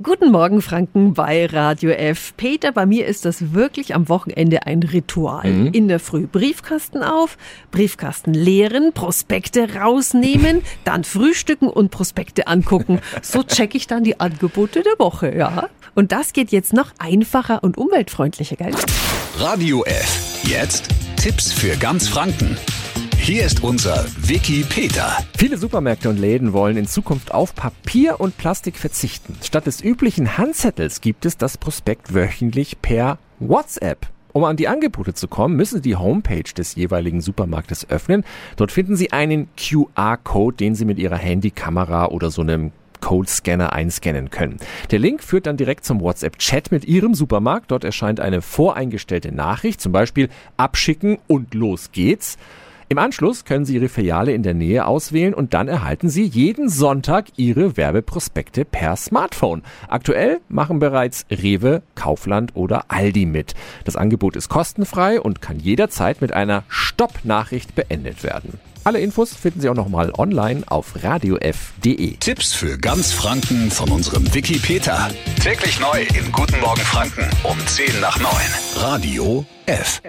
Guten Morgen, Franken bei Radio F. Peter, bei mir ist das wirklich am Wochenende ein Ritual. Mhm. In der Früh Briefkasten auf, Briefkasten leeren, Prospekte rausnehmen, dann frühstücken und Prospekte angucken. So checke ich dann die Angebote der Woche, ja. Und das geht jetzt noch einfacher und umweltfreundlicher, gell? Radio F. Jetzt Tipps für ganz Franken. Hier ist unser Wiki Peter. Viele Supermärkte und Läden wollen in Zukunft auf Papier und Plastik verzichten. Statt des üblichen Handzettels gibt es das Prospekt wöchentlich per WhatsApp. Um an die Angebote zu kommen, müssen Sie die Homepage des jeweiligen Supermarktes öffnen. Dort finden Sie einen QR-Code, den Sie mit Ihrer Handykamera oder so einem Code-Scanner einscannen können. Der Link führt dann direkt zum WhatsApp-Chat mit Ihrem Supermarkt. Dort erscheint eine voreingestellte Nachricht, zum Beispiel abschicken und los geht's. Im Anschluss können Sie Ihre Filiale in der Nähe auswählen und dann erhalten Sie jeden Sonntag Ihre Werbeprospekte per Smartphone. Aktuell machen bereits Rewe, Kaufland oder Aldi mit. Das Angebot ist kostenfrei und kann jederzeit mit einer Stopp-Nachricht beendet werden. Alle Infos finden Sie auch nochmal online auf radiof.de. Tipps für ganz Franken von unserem Wiki Peter. Täglich neu in Guten Morgen Franken um 10 nach 9. Radio F.